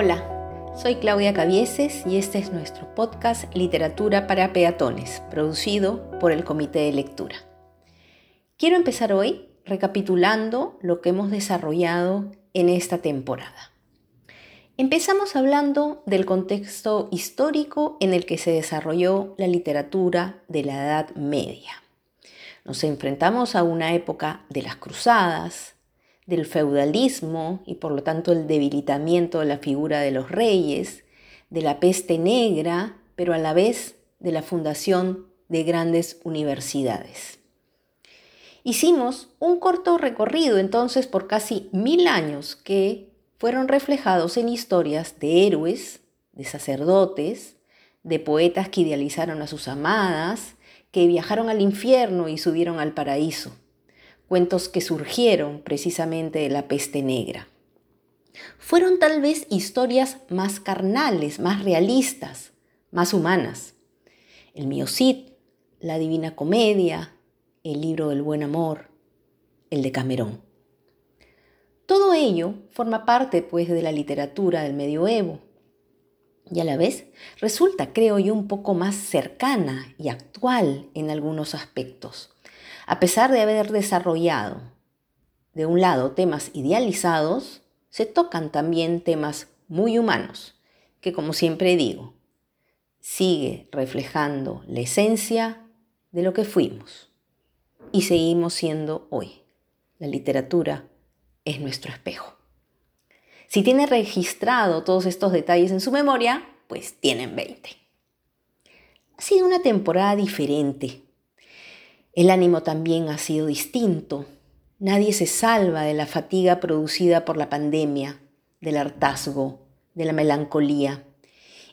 Hola, soy Claudia Cavieses y este es nuestro podcast Literatura para Peatones, producido por el Comité de Lectura. Quiero empezar hoy recapitulando lo que hemos desarrollado en esta temporada. Empezamos hablando del contexto histórico en el que se desarrolló la literatura de la Edad Media. Nos enfrentamos a una época de las cruzadas, del feudalismo y por lo tanto el debilitamiento de la figura de los reyes, de la peste negra, pero a la vez de la fundación de grandes universidades. Hicimos un corto recorrido entonces por casi mil años que fueron reflejados en historias de héroes, de sacerdotes, de poetas que idealizaron a sus amadas, que viajaron al infierno y subieron al paraíso cuentos que surgieron precisamente de la peste negra. Fueron tal vez historias más carnales, más realistas, más humanas. El mío Cid, la Divina Comedia, el libro del buen amor, el de Camerón. Todo ello forma parte pues de la literatura del medioevo y a la vez resulta, creo yo, un poco más cercana y actual en algunos aspectos. A pesar de haber desarrollado, de un lado, temas idealizados, se tocan también temas muy humanos, que como siempre digo, sigue reflejando la esencia de lo que fuimos y seguimos siendo hoy. La literatura es nuestro espejo. Si tiene registrado todos estos detalles en su memoria, pues tienen 20. Ha sido una temporada diferente el ánimo también ha sido distinto. Nadie se salva de la fatiga producida por la pandemia, del hartazgo, de la melancolía.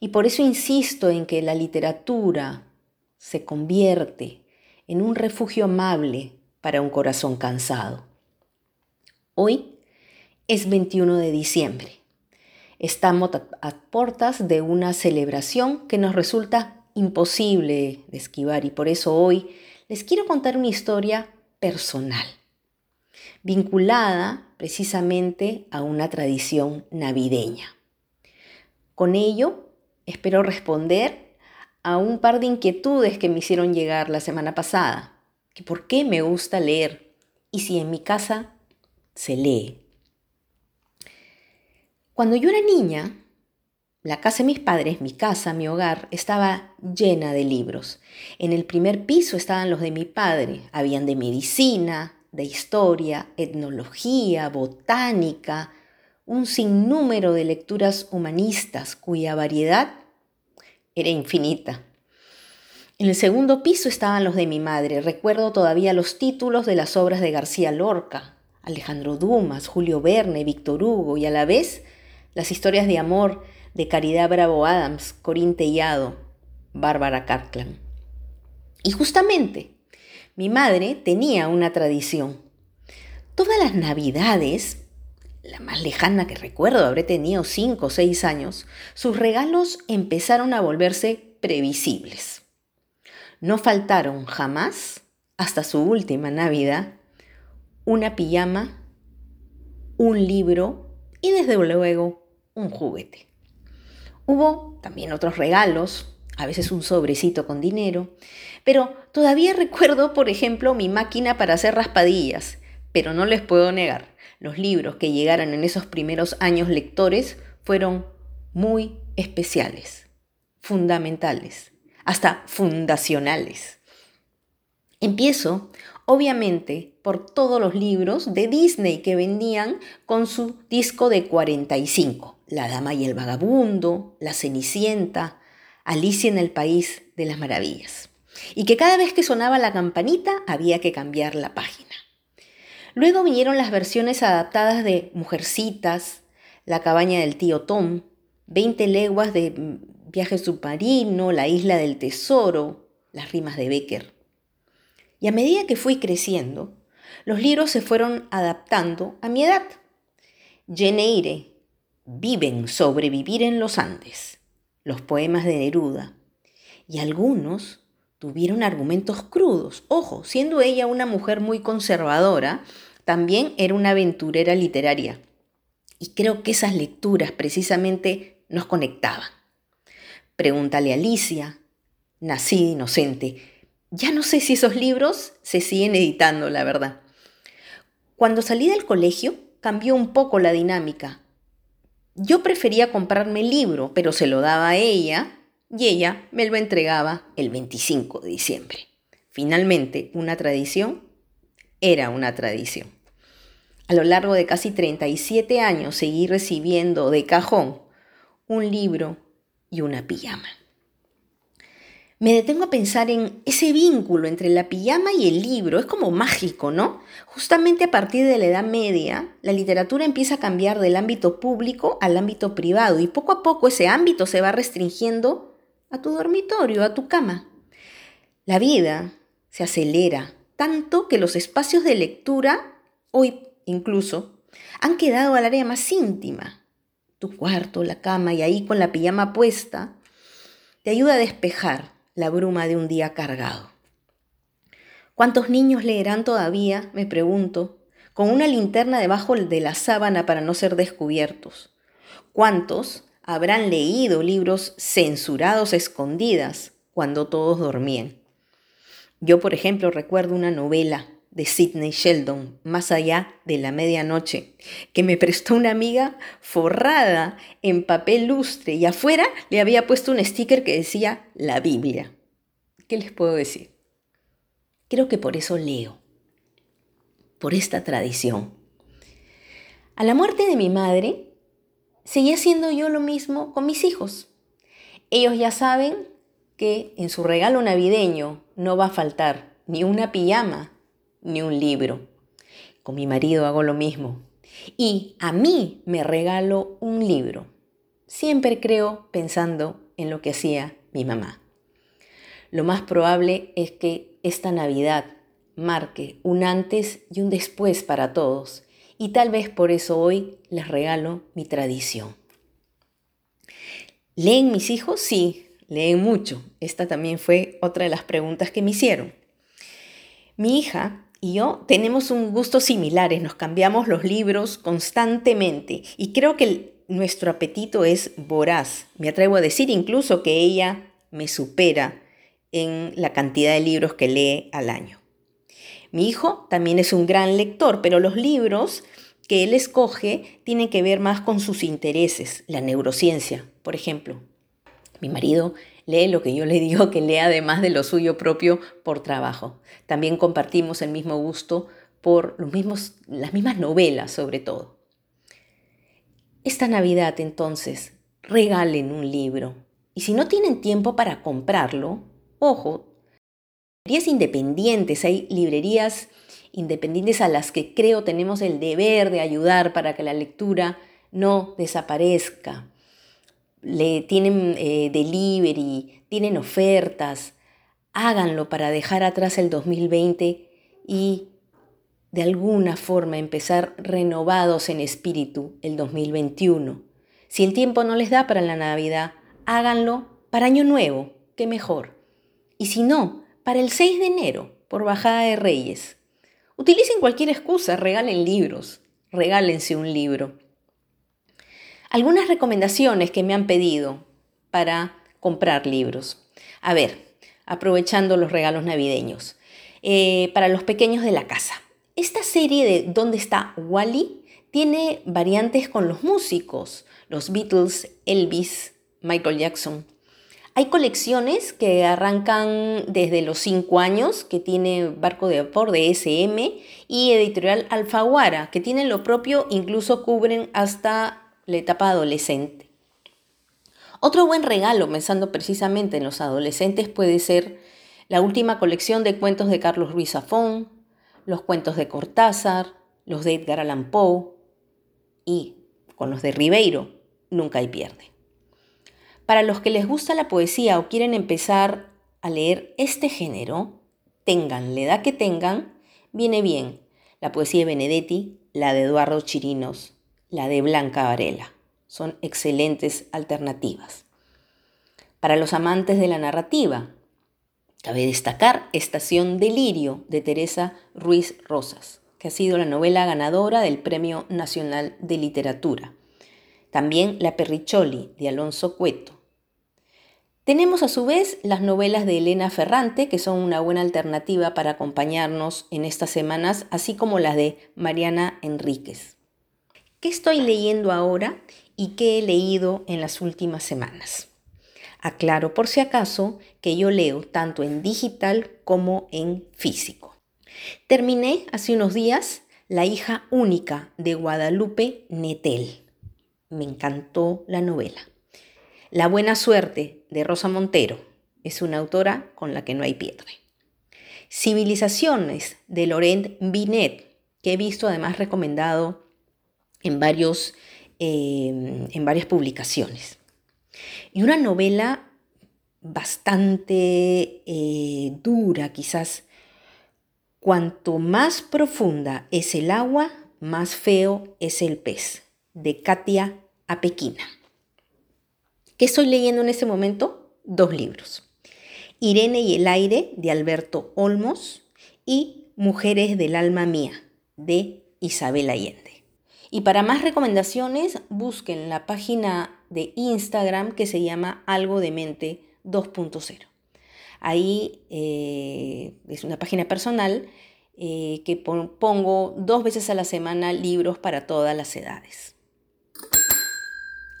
Y por eso insisto en que la literatura se convierte en un refugio amable para un corazón cansado. Hoy es 21 de diciembre. Estamos a puertas de una celebración que nos resulta imposible de esquivar y por eso hoy les quiero contar una historia personal, vinculada precisamente a una tradición navideña. Con ello, espero responder a un par de inquietudes que me hicieron llegar la semana pasada, por qué me gusta leer y si en mi casa se lee. Cuando yo era niña, la casa de mis padres, mi casa, mi hogar, estaba llena de libros. En el primer piso estaban los de mi padre. Habían de medicina, de historia, etnología, botánica, un sinnúmero de lecturas humanistas cuya variedad era infinita. En el segundo piso estaban los de mi madre. Recuerdo todavía los títulos de las obras de García Lorca, Alejandro Dumas, Julio Verne, Víctor Hugo y a la vez las historias de amor de Caridad Bravo Adams, Corín Tellado, Bárbara Cartland. Y justamente, mi madre tenía una tradición. Todas las navidades, la más lejana que recuerdo, habré tenido cinco o seis años, sus regalos empezaron a volverse previsibles. No faltaron jamás, hasta su última Navidad, una pijama, un libro y desde luego un juguete. Hubo también otros regalos, a veces un sobrecito con dinero, pero todavía recuerdo, por ejemplo, mi máquina para hacer raspadillas, pero no les puedo negar, los libros que llegaron en esos primeros años lectores fueron muy especiales, fundamentales, hasta fundacionales. Empiezo, obviamente, por todos los libros de Disney que vendían con su disco de 45. La Dama y el Vagabundo, La Cenicienta, Alicia en el País de las Maravillas. Y que cada vez que sonaba la campanita había que cambiar la página. Luego vinieron las versiones adaptadas de Mujercitas, La cabaña del tío Tom, 20 leguas de viaje submarino, La isla del tesoro, las rimas de Becker. Y a medida que fui creciendo, los libros se fueron adaptando a mi edad. Jane Viven sobrevivir en los Andes, los poemas de Neruda, y algunos tuvieron argumentos crudos. Ojo, siendo ella una mujer muy conservadora, también era una aventurera literaria. Y creo que esas lecturas precisamente nos conectaban. Pregúntale a Alicia, Nací inocente. Ya no sé si esos libros se siguen editando, la verdad. Cuando salí del colegio, cambió un poco la dinámica. Yo prefería comprarme el libro, pero se lo daba a ella y ella me lo entregaba el 25 de diciembre. Finalmente, una tradición era una tradición. A lo largo de casi 37 años seguí recibiendo de cajón un libro y una pijama me detengo a pensar en ese vínculo entre la pijama y el libro. Es como mágico, ¿no? Justamente a partir de la Edad Media, la literatura empieza a cambiar del ámbito público al ámbito privado y poco a poco ese ámbito se va restringiendo a tu dormitorio, a tu cama. La vida se acelera tanto que los espacios de lectura, hoy incluso, han quedado al área más íntima. Tu cuarto, la cama y ahí con la pijama puesta, te ayuda a despejar la bruma de un día cargado. ¿Cuántos niños leerán todavía, me pregunto, con una linterna debajo de la sábana para no ser descubiertos? ¿Cuántos habrán leído libros censurados escondidas cuando todos dormían? Yo, por ejemplo, recuerdo una novela de Sidney Sheldon, Más allá de la medianoche, que me prestó una amiga forrada en papel lustre y afuera le había puesto un sticker que decía la Biblia. ¿Qué les puedo decir? Creo que por eso leo, por esta tradición. A la muerte de mi madre, seguí haciendo yo lo mismo con mis hijos. Ellos ya saben que en su regalo navideño no va a faltar ni una pijama ni un libro. Con mi marido hago lo mismo. Y a mí me regalo un libro. Siempre creo pensando en lo que hacía mi mamá. Lo más probable es que esta Navidad marque un antes y un después para todos. Y tal vez por eso hoy les regalo mi tradición. ¿Leen mis hijos? Sí, leen mucho. Esta también fue otra de las preguntas que me hicieron. Mi hija y yo tenemos un gusto similares, nos cambiamos los libros constantemente y creo que nuestro apetito es voraz. Me atrevo a decir incluso que ella me supera en la cantidad de libros que lee al año. Mi hijo también es un gran lector, pero los libros que él escoge tienen que ver más con sus intereses, la neurociencia, por ejemplo. Mi marido lee lo que yo le digo que lea además de lo suyo propio por trabajo. También compartimos el mismo gusto por los mismos, las mismas novelas sobre todo. Esta Navidad entonces, regalen un libro. Y si no tienen tiempo para comprarlo, ojo, librerías independientes, hay librerías independientes a las que creo tenemos el deber de ayudar para que la lectura no desaparezca le tienen eh, delivery, tienen ofertas, háganlo para dejar atrás el 2020 y de alguna forma empezar renovados en espíritu el 2021. Si el tiempo no les da para la Navidad, háganlo para Año Nuevo, qué mejor. Y si no, para el 6 de enero, por Bajada de Reyes. Utilicen cualquier excusa, regalen libros, regálense un libro algunas recomendaciones que me han pedido para comprar libros. A ver, aprovechando los regalos navideños. Eh, para los pequeños de la casa. Esta serie de ¿Dónde está Wally? tiene variantes con los músicos, los Beatles, Elvis, Michael Jackson. Hay colecciones que arrancan desde los 5 años, que tiene Barco de Vapor de SM, y Editorial Alfaguara, que tienen lo propio, incluso cubren hasta la etapa adolescente. Otro buen regalo, pensando precisamente en los adolescentes, puede ser la última colección de cuentos de Carlos Ruiz Zafón, los cuentos de Cortázar, los de Edgar Allan Poe y, con los de Ribeiro, nunca hay pierde. Para los que les gusta la poesía o quieren empezar a leer este género, tengan la edad que tengan, viene bien la poesía de Benedetti, la de Eduardo Chirinos, la de Blanca Varela. Son excelentes alternativas. Para los amantes de la narrativa, cabe destacar Estación Delirio de Teresa Ruiz Rosas, que ha sido la novela ganadora del Premio Nacional de Literatura. También La Perricholi de Alonso Cueto. Tenemos a su vez las novelas de Elena Ferrante, que son una buena alternativa para acompañarnos en estas semanas, así como las de Mariana Enríquez. ¿Qué estoy leyendo ahora y qué he leído en las últimas semanas? Aclaro por si acaso que yo leo tanto en digital como en físico. Terminé hace unos días La hija única de Guadalupe Netel. Me encantó la novela. La buena suerte de Rosa Montero es una autora con la que no hay piedra. Civilizaciones de Laurent Binet, que he visto además recomendado en, varios, eh, en varias publicaciones. Y una novela bastante eh, dura, quizás. Cuanto más profunda es el agua, más feo es el pez, de Katia Apequina. ¿Qué estoy leyendo en este momento? Dos libros. Irene y el aire, de Alberto Olmos, y Mujeres del alma mía, de Isabel Allende. Y para más recomendaciones, busquen la página de Instagram que se llama Algo de Mente 2.0. Ahí eh, es una página personal eh, que pongo dos veces a la semana libros para todas las edades.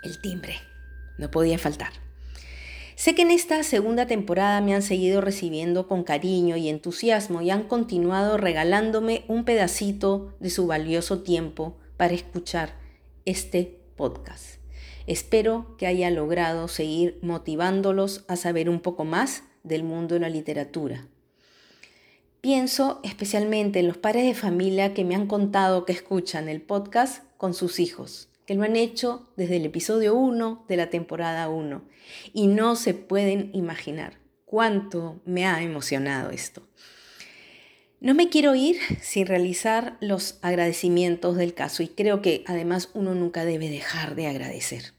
El timbre, no podía faltar. Sé que en esta segunda temporada me han seguido recibiendo con cariño y entusiasmo y han continuado regalándome un pedacito de su valioso tiempo para escuchar este podcast. Espero que haya logrado seguir motivándolos a saber un poco más del mundo de la literatura. Pienso especialmente en los padres de familia que me han contado que escuchan el podcast con sus hijos, que lo han hecho desde el episodio 1 de la temporada 1 y no se pueden imaginar cuánto me ha emocionado esto. No me quiero ir sin realizar los agradecimientos del caso y creo que además uno nunca debe dejar de agradecer.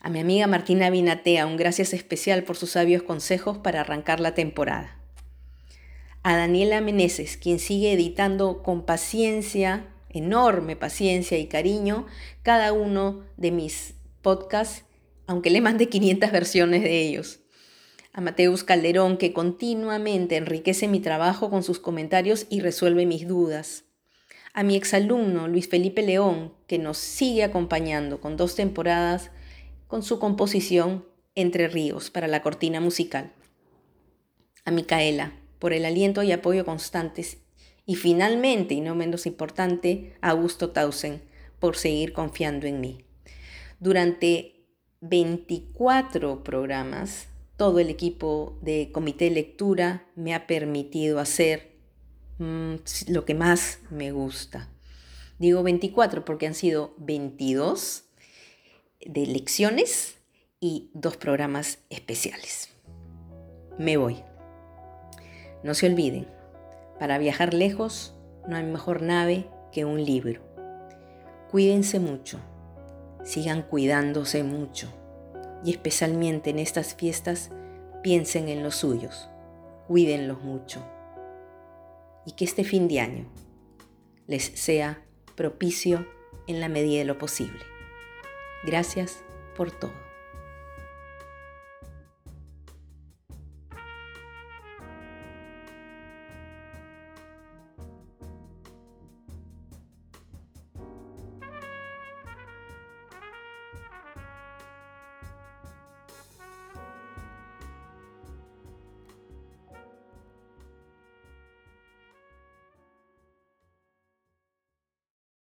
A mi amiga Martina Binatea, un gracias especial por sus sabios consejos para arrancar la temporada. A Daniela Meneses, quien sigue editando con paciencia, enorme paciencia y cariño, cada uno de mis podcasts, aunque le mande 500 versiones de ellos a Mateus Calderón, que continuamente enriquece mi trabajo con sus comentarios y resuelve mis dudas, a mi exalumno Luis Felipe León, que nos sigue acompañando con dos temporadas con su composición Entre Ríos para la cortina musical, a Micaela, por el aliento y apoyo constantes, y finalmente, y no menos importante, a Augusto Tausen, por seguir confiando en mí. Durante 24 programas todo el equipo de comité de lectura me ha permitido hacer mm, lo que más me gusta. Digo 24 porque han sido 22 de lecciones y dos programas especiales. Me voy. No se olviden, para viajar lejos no hay mejor nave que un libro. Cuídense mucho, sigan cuidándose mucho y especialmente en estas fiestas piensen en los suyos, cuídenlos mucho y que este fin de año les sea propicio en la medida de lo posible. Gracias por todo.